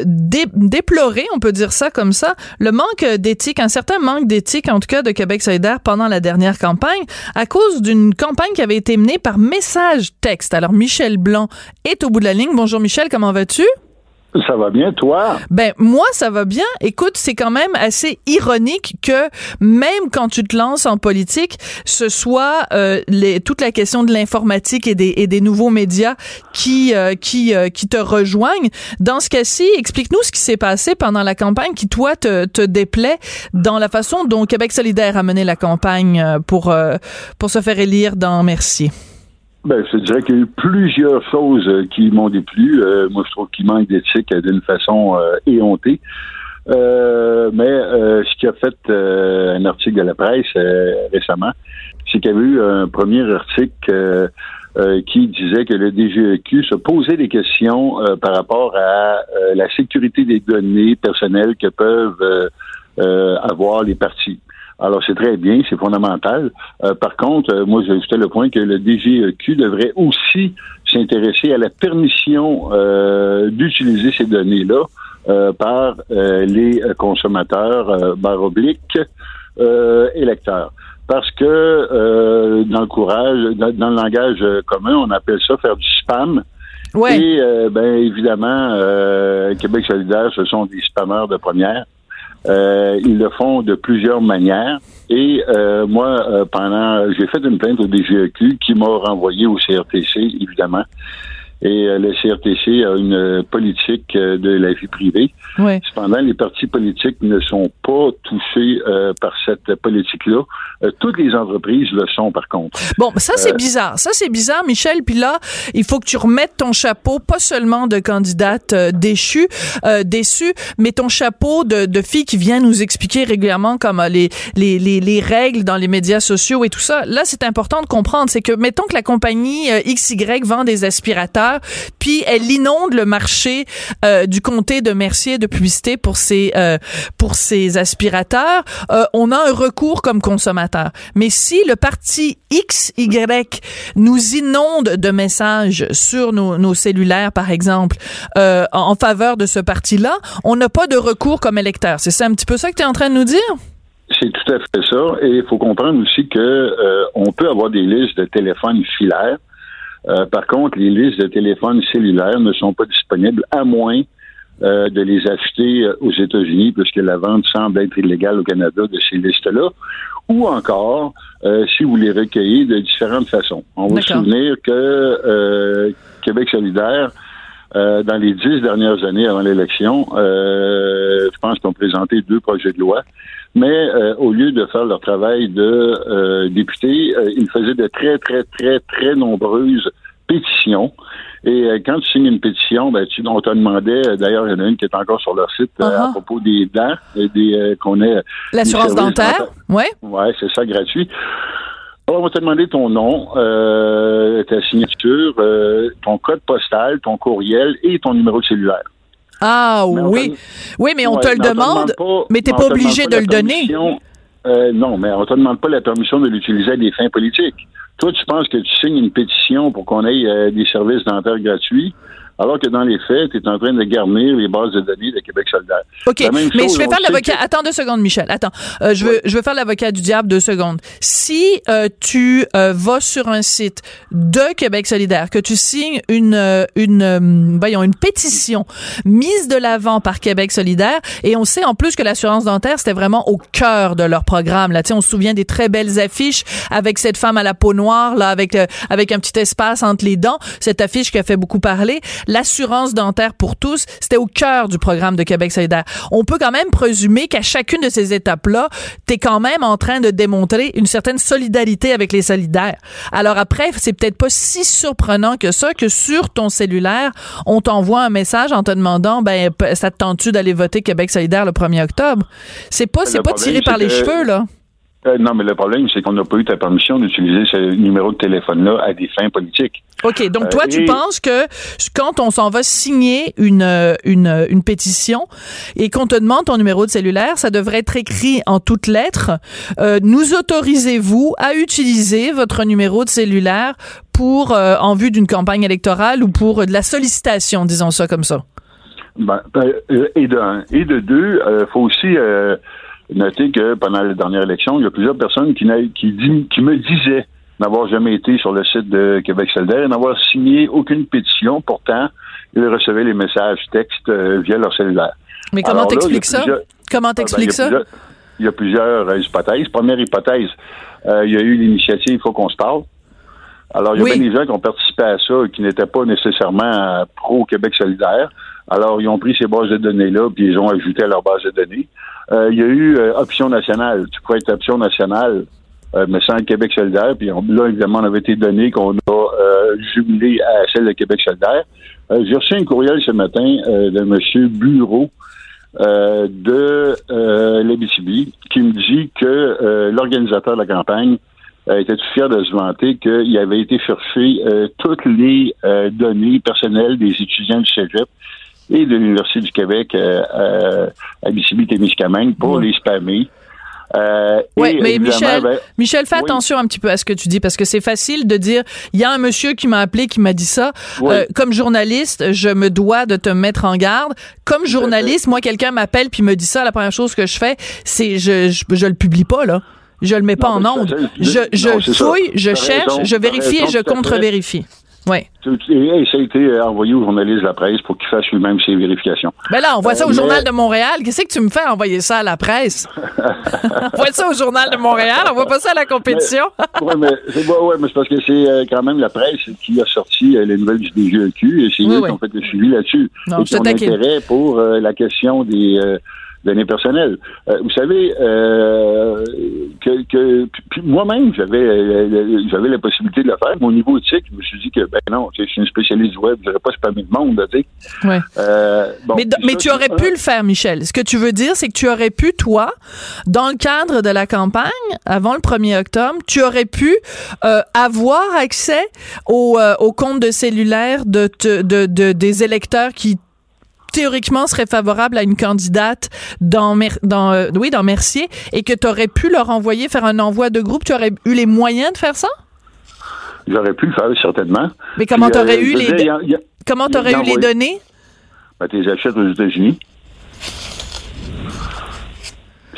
déploré, on peut dire ça comme ça, le manque d'éthique, un certain manque d'éthique en tout cas de Québec solidaire pendant la dernière campagne à cause d'une campagne qui avait été menée par message texte. Alors Michel Blanc est au bout de la ligne. Bonjour Michel, comment vas-tu? Ça va bien, toi? Ben, moi, ça va bien. Écoute, c'est quand même assez ironique que même quand tu te lances en politique, ce soit euh, les, toute la question de l'informatique et des, et des nouveaux médias qui, euh, qui, euh, qui te rejoignent. Dans ce cas-ci, explique-nous ce qui s'est passé pendant la campagne qui, toi, te, te déplaît dans la façon dont Québec solidaire a mené la campagne pour, pour se faire élire dans Mercier. Ben, je dirais qu'il y a eu plusieurs choses euh, qui m'ont déplu. Euh, moi, je trouve qu'il manque d'éthique euh, d'une façon éhontée. mais ce qui a fait un article de la presse récemment, c'est qu'il y avait eu un premier article qui disait que le DGEQ se posait des questions par rapport à la sécurité des données personnelles que peuvent avoir les partis. Alors, c'est très bien, c'est fondamental. Euh, par contre, euh, moi, j'ajoutais le point que le DGEQ devrait aussi s'intéresser à la permission euh, d'utiliser ces données-là par les consommateurs, barre oblique, électeurs. Parce que dans le courage, dans, le langage commun, on appelle ça faire du spam. Ouais. Et ben évidemment, Québec solidaire, ce sont des spammeurs de première. Euh, ils le font de plusieurs manières. Et euh, moi, euh, pendant, j'ai fait une plainte au DGEQ qui m'a renvoyé au CRTC, évidemment. Et le CRTC a une politique de la vie privée. Cependant, les partis politiques ne sont pas touchés par cette politique-là. Euh, toutes les entreprises le sont, par contre. Bon, ça, c'est euh, bizarre. Ça, c'est bizarre, Michel. Puis là, il faut que tu remettes ton chapeau, pas seulement de candidate euh, déchue, déçue, mais ton chapeau de, de fille qui vient nous expliquer régulièrement comme les, les, les, les, règles dans les médias sociaux et tout ça. Là, c'est important de comprendre. C'est que, mettons que la compagnie XY vend des aspirateurs, puis elle inonde le marché du comté de Mercier de publicité pour ses, pour ses aspirateurs. on a un recours comme consommateur mais si le parti XY nous inonde de messages sur nos, cellulaires, par exemple, euh, en faveur de ce parti-là, on n'a pas de recours comme électeur. C'est ça un petit peu ça que tu es en train de nous dire? C'est tout à fait ça. Et il faut comprendre aussi que euh, on peut avoir des listes de téléphones filaires. Euh, par contre, les listes de téléphones cellulaires ne sont pas disponibles à moins de les acheter aux États-Unis, puisque la vente semble être illégale au Canada de ces listes-là, ou encore euh, si vous les recueillez de différentes façons. On va se souvenir que euh, Québec solidaire, euh, dans les dix dernières années avant l'élection, je pense qu'ils ont présenté deux projets de loi, mais au lieu de faire leur travail de député, ils faisaient de très, très, très, très nombreuses pétitions et euh, quand tu signes une pétition, ben, tu, on te demandait, euh, d'ailleurs, il y en a une qui est encore sur leur site euh, à uh-huh. propos des dents, des qu'on ait. L'assurance dentaire, oui. Oui, c'est ça, gratuit. Alors, on va te demander ton nom, ta signature, ton code postal, ton courriel et ton numéro de cellulaire. Ah oui. Oui, mais on te le demande, mais tu n'es pas obligé de le donner. non, mais on ne te demande pas la permission de l'utiliser à des fins politiques. Toi, tu penses que tu signes une pétition pour qu'on ait euh, des services dentaires gratuits alors que dans les faits, tu es en train de garnir les bases de données de Québec solidaire. OK, mais je vais faire l'avocat. Attends deux secondes, Michel. Attends. Euh, je, veux, je veux faire l'avocat du diable deux secondes. Si euh, tu euh, vas sur un site de Québec solidaire, que tu signes une, une, voyons, une pétition mise de l'avant par Québec solidaire, et on sait en plus que l'assurance dentaire, c'était vraiment au cœur de leur programme. Là, on se souvient des très belles affiches avec cette femme à la peau noire, là, avec, avec un petit espace entre les dents. Cette affiche qui a fait beaucoup parler l'assurance dentaire pour tous, c'était au cœur du programme de Québec solidaire. On peut quand même présumer qu'à chacune de ces étapes-là, tu es quand même en train de démontrer une certaine solidarité avec les solidaires. Alors après, c'est peut-être pas si surprenant que ça que sur ton cellulaire, on t'envoie un message en te demandant ben ça te tente-tu d'aller voter Québec solidaire le 1er octobre? C'est pas c'est pas tiré par les cheveux là. Euh, non, mais le problème, c'est qu'on n'a pas eu ta permission d'utiliser ce numéro de téléphone-là à des fins politiques. OK, donc toi, Euh, tu et- penses que quand on s'en va signer une, euh, une, une pétition et qu'on te demande ton numéro de cellulaire, ça devrait être écrit en toutes lettres. euh, nous autorisez-vous à utiliser votre numéro de cellulaire pour en vue d'une campagne électorale ou pour de la sollicitation, disons ça comme ça? Ben, ben, et de un. Et de deux, il faut aussi noter que pendant la dernière élection, il y a plusieurs personnes qui, n'a- qui, dit- qui me disaient n'avoir jamais été sur le site de Québec solidaire et n'avoir signé aucune pétition. Pourtant, ils recevaient les messages textes euh, via leur cellulaire. Mais comment t'expliques ça? plusieurs- Comment Ah, ben, t'expliques ça? Il y a plusieurs euh, hypothèses. Première hypothèse, euh, il y a eu l'initiative Il faut qu'on se parle. Alors, il y a Oui. bien des gens qui ont participé à ça et qui n'étaient pas nécessairement pro-Québec solidaire. Alors, ils ont pris ces bases de données-là puis ils ont ajouté à leur base de données. Euh, il y a eu euh, Option nationale. Tu peux être Option nationale, euh, mais sans Québec solidaire. Puis on- là, évidemment, on avait été donné qu'on a euh, jumelé à celle de Québec solidaire. Euh, J'ai reçu un courriel ce matin euh, de M. Bureau de l'Abitibi qui me dit que l'organisateur de la campagne était tout fier de se vanter qu'il avait été chercher toutes les données personnelles des étudiants du Cégep et de l'Université du Québec euh, euh, Abitibi-Témiscamingue pour les spammer. Euh, Oui, mais Michel, ben, Michel, fais oui. attention un petit peu à ce que tu dis parce que c'est facile de dire il y a un monsieur qui m'a appelé qui m'a dit ça. Oui. Euh, comme journaliste, je me dois de te mettre en garde. Comme journaliste, moi quelqu'un m'appelle puis me dit ça, la première chose que je fais, c'est je, je je le publie pas là. Je le mets pas Non, en onde. Je, je non, c'est ça. fouille, je cherche, raison, je vérifie et je à contre-vérifie. Oui. et ça a été euh, envoyé aux journalistes de la presse pour qu'ils fassent lui-même ses vérifications. Ben là, on voit ça au Euh, mais- Journal de Montréal. Qu'est-ce que tu me fais envoyer ça à la presse? on voit ça au Journal de Montréal, on voit pas ça à la compétition. oui, mais c'est ouais, ouais, mais parce que c'est euh, quand même la presse qui a sorti euh, les nouvelles du DGEQ et c'est Oui, eux oui. qui ont fait le suivi là-dessus. Et taquine. intérêt pour euh, la question des euh, données personnelles. Euh, vous savez euh, que, moi-même j'avais euh, j'avais la possibilité de le faire. Mon niveau éthique, je me suis dit que ben non, je suis une spécialiste du web, je n'aurais pas spammer le monde, tu sais. Ouais. Bon, mais, mais ça, tu aurais pu le faire, Michel. Ce que tu veux dire, c'est que tu aurais pu, toi, dans le cadre de la campagne, avant le 1er octobre, tu aurais pu avoir accès au, au compte de cellulaire de, te- de, de- des électeurs qui théoriquement seraient favorables à une candidate dans, Mer- dans, euh, oui, dans Mercier et que tu aurais pu leur envoyer, faire un envoi de groupe. Tu aurais eu les moyens de faire ça? J'aurais pu le faire certainement. Mais comment Puis, tu aurais euh, eu les, dire, il y a- il y a- comment il t'aurais eu les données? Ben, tu les achètes aux États-Unis.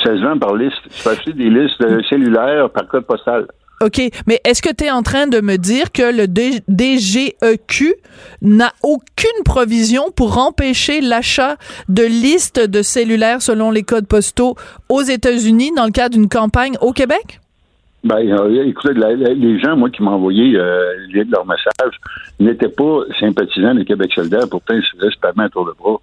Ça se vend par liste. Tu peux acheter des listes euh, cellulaires par code postal. OK, mais est-ce que tu es en train de me dire que le DGEQ n'a aucune provision pour empêcher l'achat de listes de cellulaires selon les codes postaux aux États-Unis dans le cadre d'une campagne au Québec? Ben, euh, écoutez, les gens, moi, qui envoyé euh, leur message, n'étaient pas sympathisants de Québec solidaire. Pourtant, ils se faisaient spammer à tour de bras.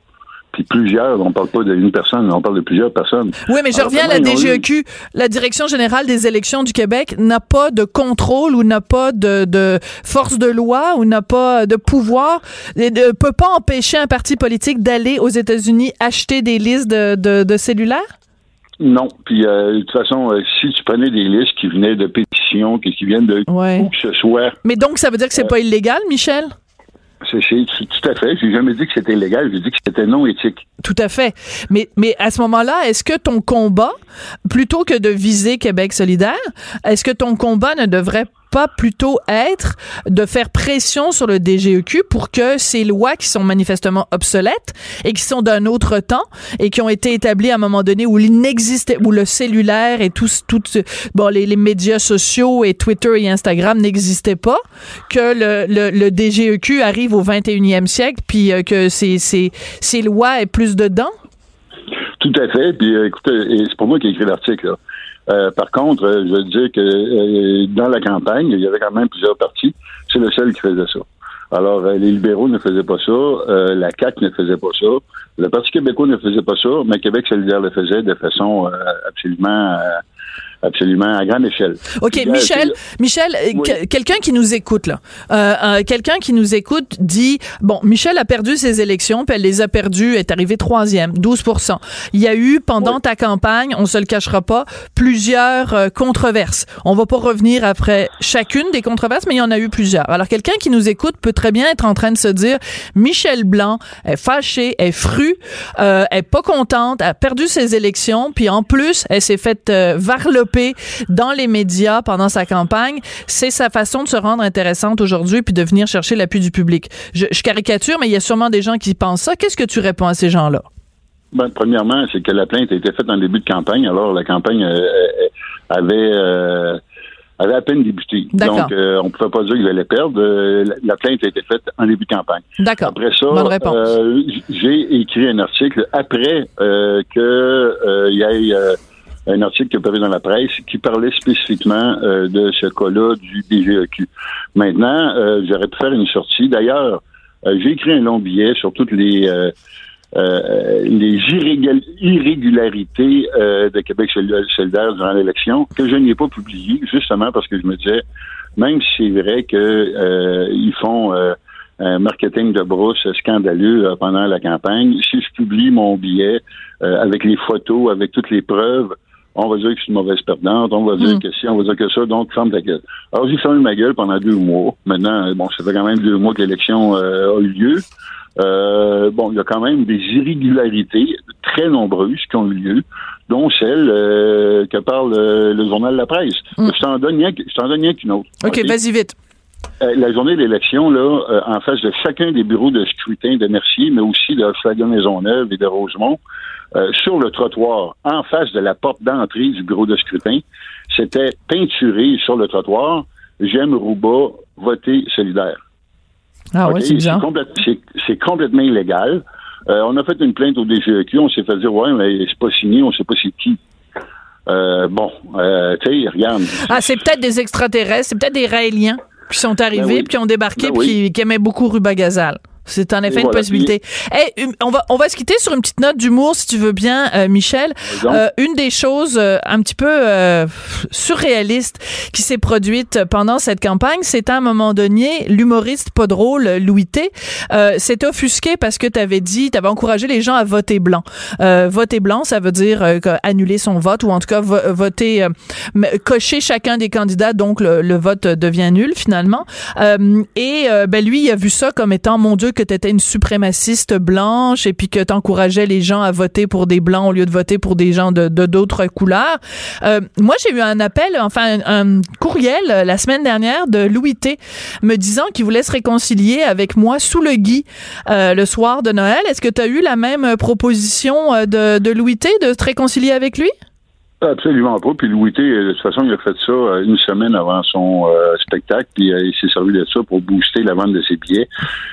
Puis plusieurs, on parle pas d'une personne, on parle de plusieurs personnes. Oui, mais je Alors, reviens à la eu- DGEQ. La Direction générale des élections du Québec n'a pas de contrôle ou n'a pas de, de force de loi ou n'a pas de pouvoir, et ne peut pas empêcher un parti politique d'aller aux États-Unis acheter des listes de, de, de cellulaires? Non. Puis, euh, de toute façon, euh, si tu prenais des listes qui venaient de pétitions, qui, qui viennent de Ouais. où que ce soit, Mais donc, ça veut dire que c'est Euh, pas illégal, Michel? Tout à fait. J'ai jamais dit que c'était illégal, j'ai dit que c'était non éthique. Tout à fait. Mais, mais à ce moment-là, est-ce que ton combat, plutôt que de viser Québec solidaire, est-ce que ton combat ne devrait pas plutôt être de faire pression sur le DGEQ pour que ces lois qui sont manifestement obsolètes et qui sont d'un autre temps et qui ont été établies à un moment donné où n'existait, où le cellulaire et tout, tout bon, les, les médias sociaux et Twitter et Instagram n'existaient pas, que le, le, DGEQ arrive au 21e siècle puis euh, que ces, ces, ces lois aient plus dedans? Tout à fait. Puis euh, écoutez, c'est pas moi qui ai écrit l'article. Euh, par contre, euh, je veux dire que euh, dans la campagne, il y avait quand même plusieurs partis. C'est le seul qui faisait ça. Alors, les libéraux ne faisaient pas ça, euh, la CAQ ne faisait pas ça, le Parti québécois ne faisait pas ça, mais Québec solidaire le faisait de façon euh, absolument absolument à grande échelle. OK, Puis, euh, Michel, c'est- Michel, euh, Oui. que- quelqu'un qui nous écoute là, euh, euh, quelqu'un qui nous écoute dit bon, Michel a perdu ses élections, puis elle les a perdues, est arrivée troisième, 12 Il y a eu pendant Oui. ta campagne, on se le cachera pas, plusieurs euh, controverses. On va pas revenir après chacune des controverses, mais il y en a eu plusieurs. Alors quelqu'un qui nous écoute peut très bien être en train de se dire Michel Blanc est fâché, est fru, euh, est pas contente, a perdu ses élections, puis en plus, elle s'est faite euh, dans les médias pendant sa campagne. C'est sa façon de se rendre intéressante aujourd'hui puis de venir chercher l'appui du public. Je, je caricature, mais il y a sûrement des gens qui pensent ça. Qu'est-ce que tu réponds à ces gens-là? Ben, premièrement, c'est que la plainte a été faite en début de campagne. Alors, la campagne euh, euh, avait, euh, avait à peine débuté. Donc, euh, on ne pouvait pas dire qu'ils allaient perdre. La, la plainte a été faite en début de campagne. D'accord. Après ça, j'ai écrit un article après que euh, il y ait un article qui est paru dans la presse qui parlait spécifiquement euh, de ce cas-là du DGEQ. Maintenant, euh, j'aurais pu faire une sortie. D'ailleurs, euh, j'ai écrit un long billet sur toutes les euh, euh, les irrégularités de Québec sol- solidaire durant l'élection que je n'ai pas publié, justement parce que je me disais, même si c'est vrai que ils font un marketing de brousse scandaleux pendant la campagne, si je publie mon billet euh, avec les photos, avec toutes les preuves, on va dire que je suis une mauvaise perdante, on va dire Mm. que si, on va dire que ça, donc ferme ta gueule. Alors j'ai fermé ma gueule pendant deux mois. Maintenant, bon, ça fait quand même deux mois que l'élection euh, a eu lieu. Euh, bon, il y a quand même des irrégularités très nombreuses qui ont eu lieu, dont celle euh, que parle euh, le journal La Presse. Mm. Je t'en donne rien qu'une autre. OK, OK? vas-y vite. Euh, la journée d'élection, là, euh, en face de chacun des bureaux de scrutin de Mercier, mais aussi de Flagon Maisonneuve et de Rosemont, euh, sur le trottoir, en face de la porte d'entrée du bureau de scrutin, c'était peinturé sur le trottoir J'aime Rouba, voter solidaire. Ah OK? ouais, c'est bizarre. c'est- complètement illégal. Euh, on a fait une plainte au DGEQ, on s'est fait dire ouais, mais c'est pas signé, on sait pas c'est qui. Bon, euh, tu sais, regarde. Ah, c'est peut-être des extraterrestres, c'est peut-être des Raéliens qui sont arrivés, Ben oui. puis qui ont débarqué, Ben puis oui. qui, qui aimaient beaucoup Rubagazal. C'est en effet Et une voilà. possibilité. Eh, une- on va on va se quitter sur une petite note d'humour si tu veux bien, euh, Michel. Euh, une des choses euh, un petit peu euh, surréalistes qui s'est produite pendant cette campagne, c'est à un moment donné l'humoriste pas drôle Louis T euh, s'est offusqué parce que tu avais dit, tu avais encouragé les gens à voter blanc. Euh, voter blanc, ça veut dire euh, annuler son vote ou en tout cas vo- voter, euh, cocher chacun des candidats, donc le, le vote devient nul finalement. Euh, et ben lui, il a vu ça comme étant mon Dieu que tu étais une suprémaciste blanche et puis que tu encourageais les gens à voter pour des blancs au lieu de voter pour des gens de d'autres couleurs. Euh, moi, j'ai eu un appel, enfin un, courriel la semaine dernière de Louis T me disant qu'il voulait se réconcilier avec moi sous le gui euh, le soir de Noël. Est-ce que tu as eu la même proposition euh, de, de Louis T de te réconcilier avec lui? Absolument pas. Puis Louis T, euh, de toute façon, il a fait ça euh, une semaine avant son euh, spectacle, puis euh, il s'est servi de ça pour booster la vente de ses billets.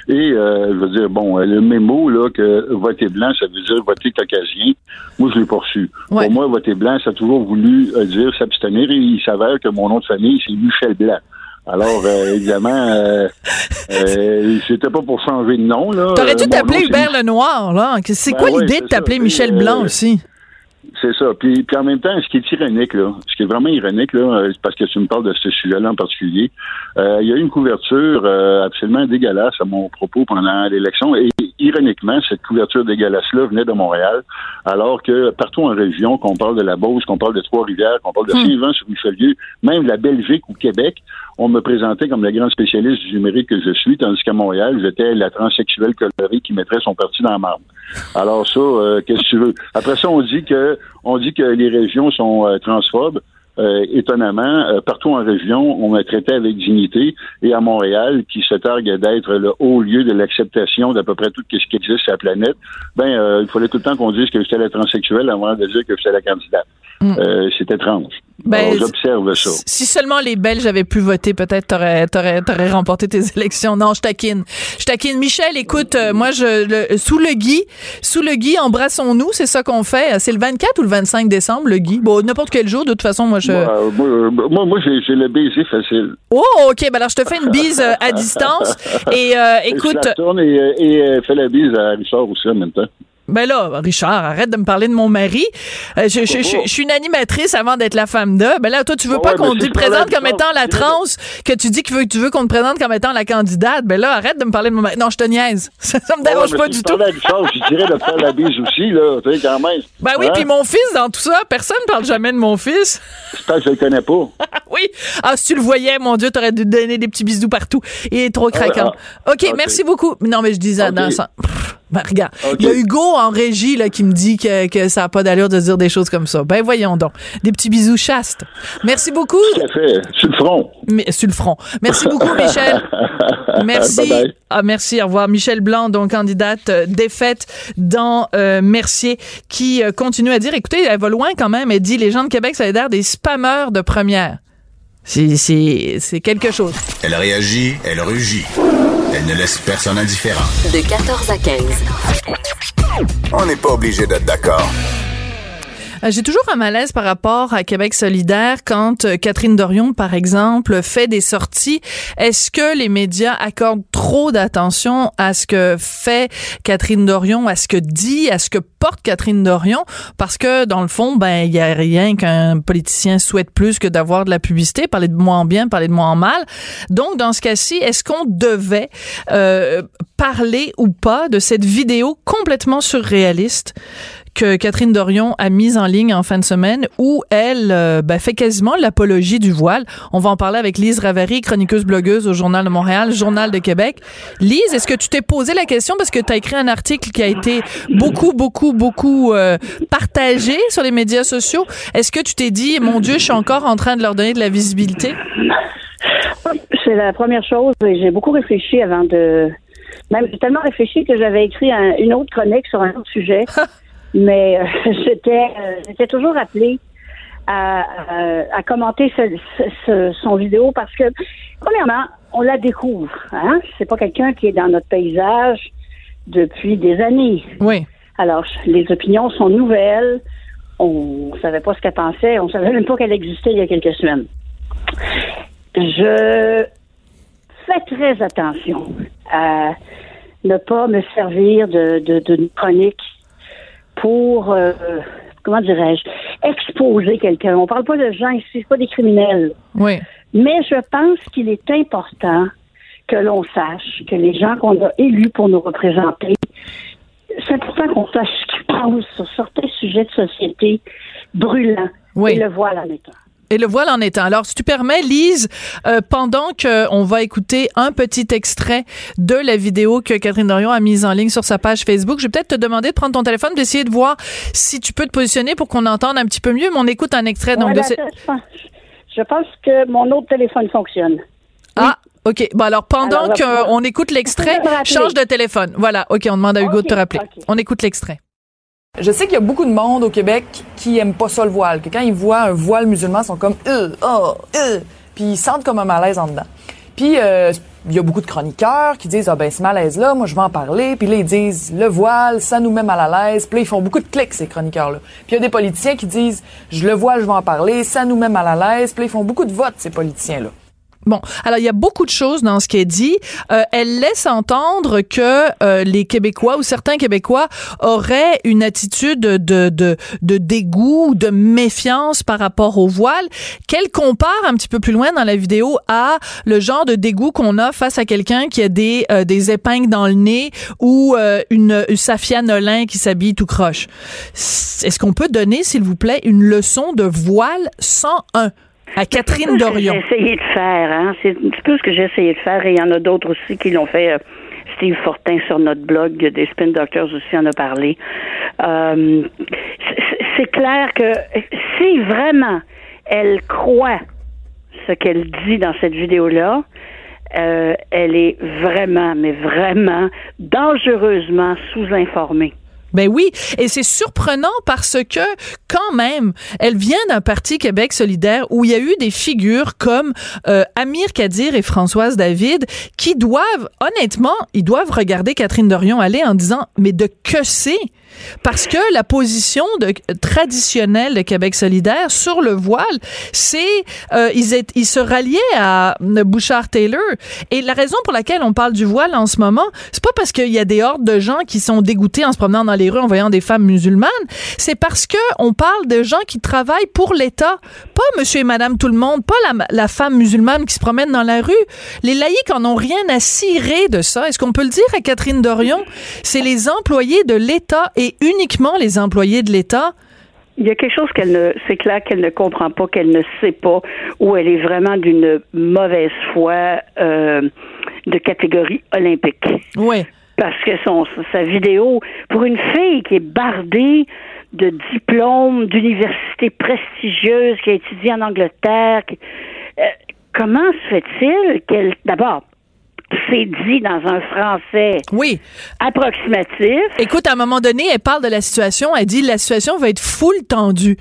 Et euh, je veux dire, bon, le mémo là que voter blanc, ça veut dire voter caucasien. Moi, je l'ai pas reçu. Ouais. Pour moi, voter blanc, ça a toujours voulu dire s'abstenir. Et il s'avère que mon nom de famille, c'est Michel Blanc. Alors, euh, évidemment, euh, euh, c'était pas pour changer de nom. là. T'aurais dû t'appeler Hubert Lenoir, là. C'est Ben quoi ouais, l'idée de t'appeler. Michel Blanc aussi? C'est ça. Puis, puis en même temps, ce qui est ironique, là, ce qui est vraiment ironique, là, euh, parce que tu me parles de ce sujet-là en particulier, euh, il y a eu une couverture euh, absolument dégueulasse à mon propos pendant l'élection. Et ironiquement, cette couverture dégueulasse-là venait de Montréal, alors que partout en région, qu'on parle de la Beauce, qu'on parle de Trois-Rivières, qu'on parle de Hmm. Saint-Jean-sur-Richelieu, même la Belgique ou Québec, on me présentait comme le grand spécialiste du numérique que je suis, tandis qu'à Montréal, j'étais la transsexuelle colorée qui mettrait son parti dans la marbre. Alors ça, euh, qu'est-ce que tu veux? Après ça, on dit que on dit que les régions sont euh, transphobes. Euh, étonnamment, partout en région, on m'a traité avec dignité. Et à Montréal, qui se targue d'être le haut lieu de l'acceptation d'à peu près tout ce qui existe sur la planète, ben il fallait tout le temps qu'on dise que j'étais la transsexuelle avant de dire que j'étais la candidate. Mm. Euh, c'est étrange. Ben, J'observe ça. Si seulement les Belges avaient pu voter, peut-être t'aurais, remporté tes élections. Non, je taquine. Je taquine. Michel, écoute, euh, moi, je, le, sous le Guy, sous le Guy, embrassons-nous, c'est ça qu'on fait. C'est le 24 ou le 25 décembre, le Guy? Bon, n'importe quel jour, de toute façon, moi, je... Moi, euh, moi, moi, moi, j'ai le baiser facile. Oh, OK, ben alors je te fais une bise euh, à distance. Et euh, Et je écoute, la tourne et, euh, et euh, fais la bise à Richard aussi en même temps. Ben là, Richard, arrête de me parler de mon mari. Euh, je, je, je, je suis une animatrice avant d'être la femme de. Ben là, toi, tu veux Ah pas ouais, qu'on te présente comme étant la trans, que tu dis que tu veux, qu'on te présente comme étant la candidate. Ben là, arrête de me parler de mon mari. Non, je te niaise. Ça, ça me dérange Ouais, pas si du tout. Richard, je dirais de faire la bise aussi, là, tu sais, quand même. Ben oui, Hein? puis mon fils dans tout ça, personne parle jamais de mon fils. J'espère que je le connais pas. oui. Ah, si tu le voyais, mon Dieu, t'aurais dû donner des petits bisous partout. Il est trop craquant. ah, OK, merci beaucoup. Non, mais je disais Ok. dans ça. Ben, regarde, il y a Hugo en régie là, qui me dit que, que ça n'a pas d'allure de dire des choses comme ça. Ben voyons donc. Des petits bisous chastes. Merci beaucoup. Tout à fait. Sur le front. Mais, sur le front. Merci beaucoup, Michel. Merci. Ah, merci. Au revoir. Michel Blanc, donc candidate euh, défaite dans euh, Mercier, qui euh, continue à dire, écoutez, elle va loin quand même. Elle dit, les gens de Québec solidaire des spammeurs de première. C'est, c'est, c'est quelque chose. Elle réagit, elle rugit. Elle ne laisse personne indifférent. De 14 à 15. On n'est pas obligé d'être d'accord. Euh, J'ai toujours un malaise par rapport à Québec solidaire quand euh, Catherine Dorion, par exemple, fait des sorties. Est-ce que les médias accordent trop d'attention à ce que fait Catherine Dorion, à ce que dit, à ce que porte Catherine Dorion? Parce que, dans le fond, ben, il y a rien qu'un politicien souhaite plus que d'avoir de la publicité, parler de moi en bien, parler de moi en mal. Donc, dans ce cas-ci, est-ce qu'on devait euh, parler ou pas de cette vidéo complètement surréaliste que Catherine Dorion a mise en ligne en fin de semaine où elle euh, ben, fait quasiment l'apologie du voile. On va en parler avec Lise Ravary, chroniqueuse blogueuse au Journal de Montréal, Journal de Québec. Lise, est-ce que tu t'es posé la question parce que tu as écrit un article qui a été beaucoup, beaucoup, beaucoup euh, partagé sur les médias sociaux? Est-ce que tu t'es dit, mon Dieu, je suis encore en train de leur donner de la visibilité? C'est la première chose. et J'ai beaucoup réfléchi avant de. Même j'ai tellement réfléchi que j'avais écrit un- une autre chronique sur un autre sujet. Mais euh, j'étais, euh, j'étais toujours appelée à, à- à commenter ce- ce- ce- son vidéo parce que, premièrement, on la découvre. Hein? C'est pas quelqu'un qui est dans notre paysage depuis des années. Oui. Alors, les opinions sont nouvelles. On savait pas ce qu'elle pensait. On savait même pas qu'elle existait il y a quelques semaines. Je fais très attention à ne pas me servir de, de, d'une chronique pour, euh, comment dirais-je, exposer quelqu'un. On parle pas de gens ici, c'est pas des criminels. Oui. Mais je pense qu'il est important que l'on sache que les gens qu'on a élus pour nous représenter, c'est important qu'on sache ce qu'ils pensent sur certains sujets de société brûlants. Oui. Et le voile en étant. Et le voile en étant. Alors, si tu permets, Lise, euh, pendant que on va écouter un petit extrait de la vidéo que Catherine Dorion a mise en ligne sur sa page Facebook, je vais peut-être te demander de prendre ton téléphone, d'essayer de voir si tu peux te positionner pour qu'on entende un petit peu mieux. Mais on écoute un extrait donc Ouais, de ben, ce- je, pense, que mon autre téléphone fonctionne. Ah, OK. Bon, alors, pendant qu'on écoute l'extrait, change de téléphone. Voilà. OK, on demande à Hugo de te rappeler. On écoute l'extrait. Je sais qu'il y a beaucoup de monde au Québec qui aime pas ça le voile, que quand ils voient un voile musulman, ils sont comme euh, oh, euh, puis ils sentent comme un malaise en dedans. Puis euh, il y a beaucoup de chroniqueurs qui disent ah ben ce malaise là, moi je vais en parler, puis là ils disent le voile, ça nous met mal à l'aise, puis là ils font beaucoup de clics ces chroniqueurs là. Puis il y a des politiciens qui disent je le voile, je vais en parler, ça nous met mal à l'aise, puis là ils font beaucoup de votes ces politiciens là. Bon, alors il y a beaucoup de choses dans ce qu'elle dit. Euh, elle laisse entendre que euh, les Québécois ou certains Québécois auraient une attitude de, de, de dégoût ou de méfiance par rapport au voile, qu'elle compare un petit peu plus loin dans la vidéo à le genre de dégoût qu'on a face à quelqu'un qui a des, euh, des épingles dans le nez ou euh, une, une Safia qui s'habille tout croche. Est-ce qu'on peut donner, s'il vous plaît, une leçon de voile 101 à Catherine C'est Dorion? J'ai essayé de faire, hein. C'est un petit peu ce que j'ai essayé de faire et il y en a d'autres aussi qui l'ont fait. euh, Steve Fortin sur notre blog des Spin Doctors aussi en a parlé. Euh, c'est- c'est clair que si vraiment elle croit ce qu'elle dit dans cette vidéo-là, euh, elle est vraiment, mais vraiment dangereusement sous-informée. Ben oui, et c'est surprenant parce que quand même, elle vient d'un parti Québec solidaire où il y a eu des figures comme euh, Amir Kadir et Françoise David qui doivent, honnêtement, ils doivent regarder Catherine Dorion aller en disant mais de que c'est parce que la position traditionnelle de Québec solidaire sur le voile, c'est euh, ils, se ralliaient à Bouchard-Taylor. Et la raison pour laquelle on parle du voile en ce moment, c'est pas parce qu'il y a des hordes de gens qui sont dégoûtés en se promenant dans les rues en voyant des femmes musulmanes, c'est parce que on parle de gens qui travaillent pour l'État, pas monsieur et madame tout le monde, pas la, femme musulmane qui se promène dans la rue. Les laïcs en ont rien à cirer de ça. Est-ce qu'on peut le dire à Catherine Dorion? C'est les employés de l'État uniquement les employés de l'État? Il y a quelque chose qu'elle ne, c'est clair qu'elle ne comprend pas, qu'elle ne sait pas, ou elle est vraiment d'une mauvaise foi euh, de catégorie olympique. Ouais. Parce que son, sa vidéo, pour une fille qui est bardée de diplômes d'universités prestigieuses, qui a étudié en Angleterre, qui- euh, comment se fait-il qu'elle, d'abord, c'est dit dans un français Oui. approximatif. Écoute, à un moment donné, elle parle de la situation. Elle dit la situation va être full tendue.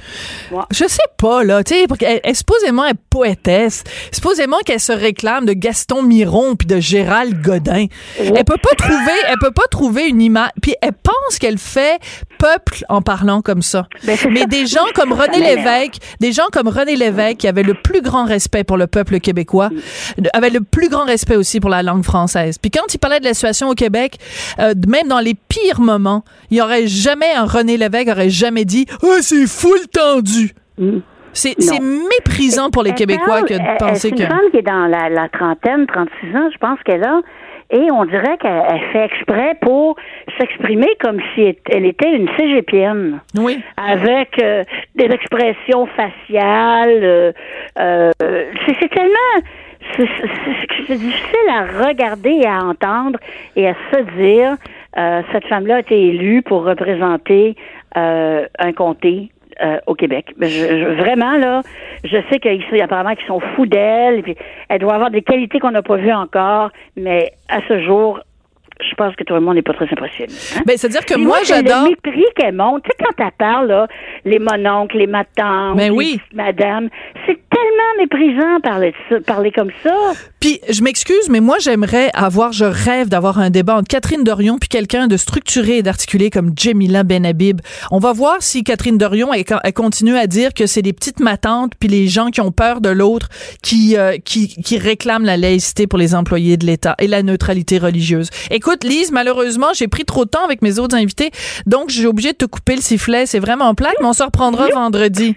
Ouais. Je sais pas là, tu sais, qu'elle- elle, supposément est poétesse. Supposément qu'elle se réclame de Gaston Miron puis de Gérald Godin. Elle peut pas trouver, elle peut pas trouver une image. Puis elle pense qu'elle fait peuple en parlant comme ça. Ben, Mais ça. des gens comme René. Lévesque, des gens comme René Lévesque qui avaient le plus grand respect pour le peuple québécois, avaient le plus grand respect aussi pour la langue française. Puis quand il parlait de la situation au Québec, euh, même dans les pires moments, il aurait jamais un René Lévesque aurait jamais dit "Ah, c'est full tendu." Mm. C'est méprisant pour les Elle Québécois parle- que de penser elle- que C'est une femme qui est dans la, la trentaine, 36 ans, je pense qu'elle a. Et on dirait qu'elle elle fait exprès pour s'exprimer comme si elle était une cégepienne. oui. Avec euh, des expressions faciales. euh, euh, c'est c'est tellement. C'est difficile à regarder et à entendre et à se dire euh, cette femme-là a été élue pour représenter euh, un comté euh, au Québec. Je- je- vraiment, là, je sais qu'ici, apparemment, qu'ils sont fous d'elle, elle doit avoir des qualités qu'on n'a pas vues encore, mais à ce jour, je pense que tout le monde n'est pas très impressionné. hein. Ben, c'est-à-dire que moi, c'est j'adore. Le mépris qu'elle monte. Tu sais, quand elle parle, là, les mononcles, les matantes, Ben les oui. madames, c'est tellement méprisant parler, de ça, parler comme ça. Puis je m'excuse, mais moi j'aimerais avoir, je rêve d'avoir un débat entre Catherine Dorion puis quelqu'un de structuré et d'articulé comme Jamila Benhabib. On va voir si Catherine Dorion elle, elle continue à dire que c'est les petites matantes puis les gens qui ont peur de l'autre qui, euh, qui qui réclament la laïcité pour les employés de l'État et la neutralité religieuse. Écoute, Lise, malheureusement j'ai pris trop de temps avec mes autres invités, donc j'ai obligé de te couper le sifflet. C'est vraiment plate, mais on se reprendra vendredi.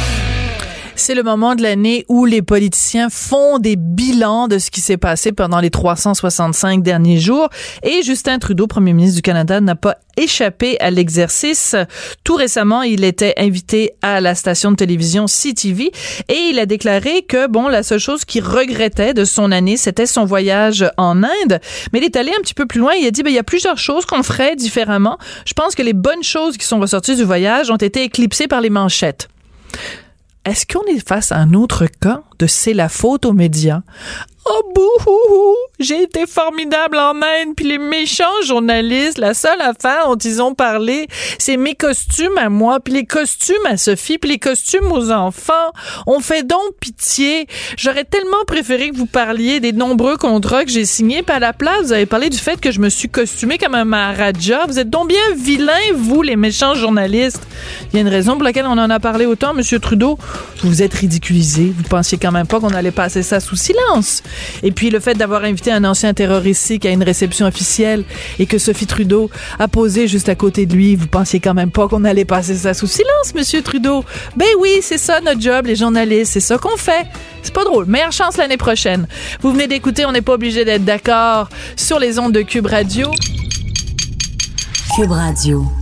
C'est le moment de l'année où les politiciens font des bilans de ce qui s'est passé pendant les 365 derniers jours. Et Justin Trudeau, premier ministre du Canada, n'a pas échappé à l'exercice. Tout récemment, il était invité à la station de télévision CTV et il a déclaré que, bon, la seule chose qu'il regrettait de son année, c'était son voyage en Inde. Mais il est allé un petit peu plus loin. Il a dit, ben, il y a plusieurs choses qu'on ferait différemment. Je pense que les bonnes choses qui sont ressorties du voyage ont été éclipsées par les manchettes. Est-ce qu'on est face à un autre cas de c'est la faute aux médias? Oh bouhouhou, j'ai été formidable en Inde, puis les méchants journalistes, la seule affaire dont ils ont parlé, c'est mes costumes à moi, puis les costumes à Sophie, puis les costumes aux enfants. On fait donc pitié. J'aurais tellement préféré que vous parliez des nombreux contrats que j'ai signés, puis à la place, vous avez parlé du fait que je me suis costumée comme un Maharaja. Vous êtes donc bien vilains, vous, les méchants journalistes. Il y a une raison pour laquelle on en a parlé autant, Monsieur Trudeau. Vous êtes ridiculisé. Vous pensiez quand même pas qu'on allait passer ça sous silence. Et puis le fait d'avoir invité un ancien terroriste à une réception officielle et que Sophie Trudeau a posé juste à côté de lui, vous pensiez quand même pas qu'on allait passer ça sous silence, Monsieur Trudeau. Ben oui, c'est ça notre job, les journalistes, c'est ça qu'on fait. C'est pas drôle. Meilleure chance l'année prochaine. Vous venez d'écouter, on n'est pas obligé d'être d'accord sur les ondes de Cube Radio. Cube Radio.